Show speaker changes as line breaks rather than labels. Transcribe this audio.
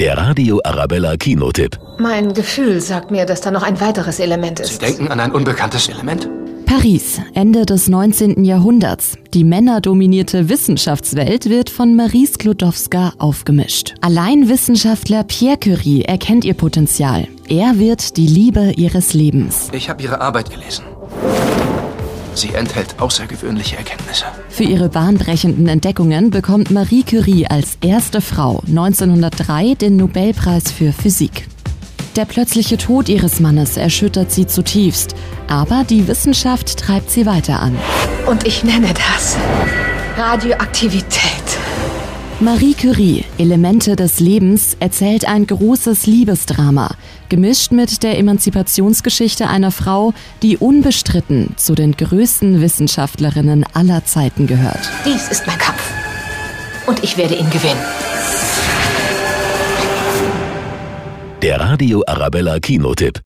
Der Radio Arabella Kinotipp.
Mein Gefühl sagt mir, dass da noch ein weiteres Element
Sie
ist.
denken an ein unbekanntes Element?
Paris, Ende des 19. Jahrhunderts. Die männerdominierte Wissenschaftswelt wird von Marie Sklodowska aufgemischt. Allein Wissenschaftler Pierre Curie erkennt ihr Potenzial. Er wird die Liebe ihres Lebens.
Ich habe Ihre Arbeit gelesen. Sie enthält außergewöhnliche Erkenntnisse.
Für ihre bahnbrechenden Entdeckungen bekommt Marie Curie als erste Frau 1903 den Nobelpreis für Physik. Der plötzliche Tod ihres Mannes erschüttert sie zutiefst, aber die Wissenschaft treibt sie weiter an.
Und ich nenne das Radioaktivität.
Marie Curie, Elemente des Lebens, erzählt ein großes Liebesdrama, gemischt mit der Emanzipationsgeschichte einer Frau, die unbestritten zu den größten Wissenschaftlerinnen aller Zeiten gehört.
Dies ist mein Kampf. Und ich werde ihn gewinnen.
Der Radio Arabella Kinotipp.